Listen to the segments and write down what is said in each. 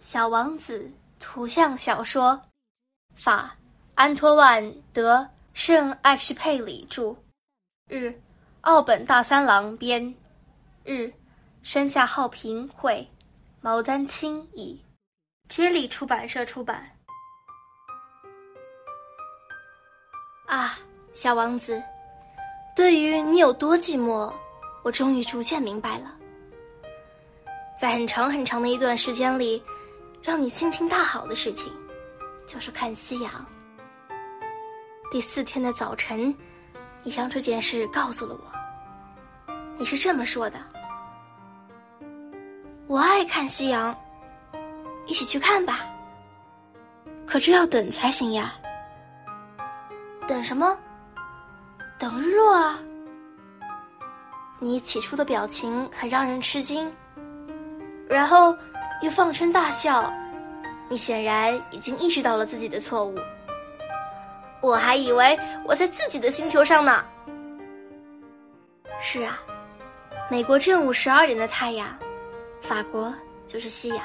小王子图像小说，法安托万·德·圣埃克佩里著，日奥本大三郎编，日山下浩平绘，毛丹青译，接力出版社出版。啊，小王子，对于你有多寂寞，我终于逐渐明白了。在很长很长的一段时间里。让你心情大好的事情，就是看夕阳。第四天的早晨，你将这件事告诉了我。你是这么说的：“我爱看夕阳，一起去看吧。”可这要等才行呀。等什么？等日落啊！你起初的表情很让人吃惊，然后。又放声大笑，你显然已经意识到了自己的错误。我还以为我在自己的星球上呢。是啊，美国正午十二点的太阳，法国就是夕阳。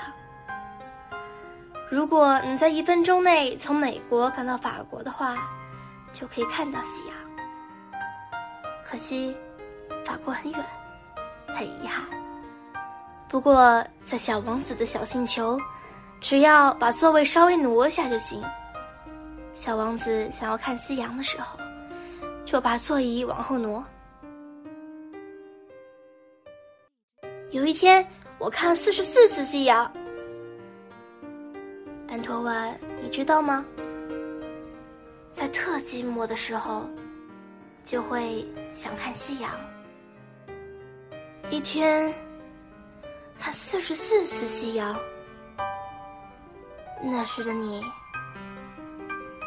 如果你在一分钟内从美国赶到法国的话，就可以看到夕阳。可惜，法国很远，很遗憾。不过，在小王子的小星球，只要把座位稍微挪一下就行。小王子想要看夕阳的时候，就把座椅往后挪。有一天，我看了四十四次夕阳。安托万，你知道吗？在特寂寞的时候，就会想看夕阳。一天。看四十四次夕阳，那时的你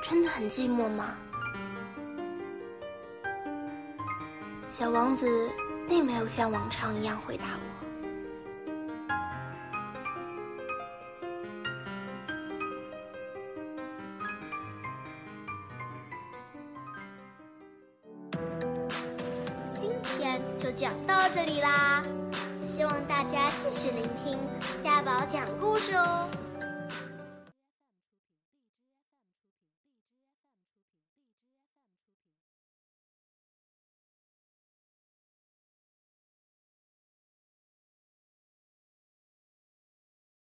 真的很寂寞吗？小王子并没有像往常一样回答我。今天就讲到这里啦。希望大家继续聆听家宝讲故事。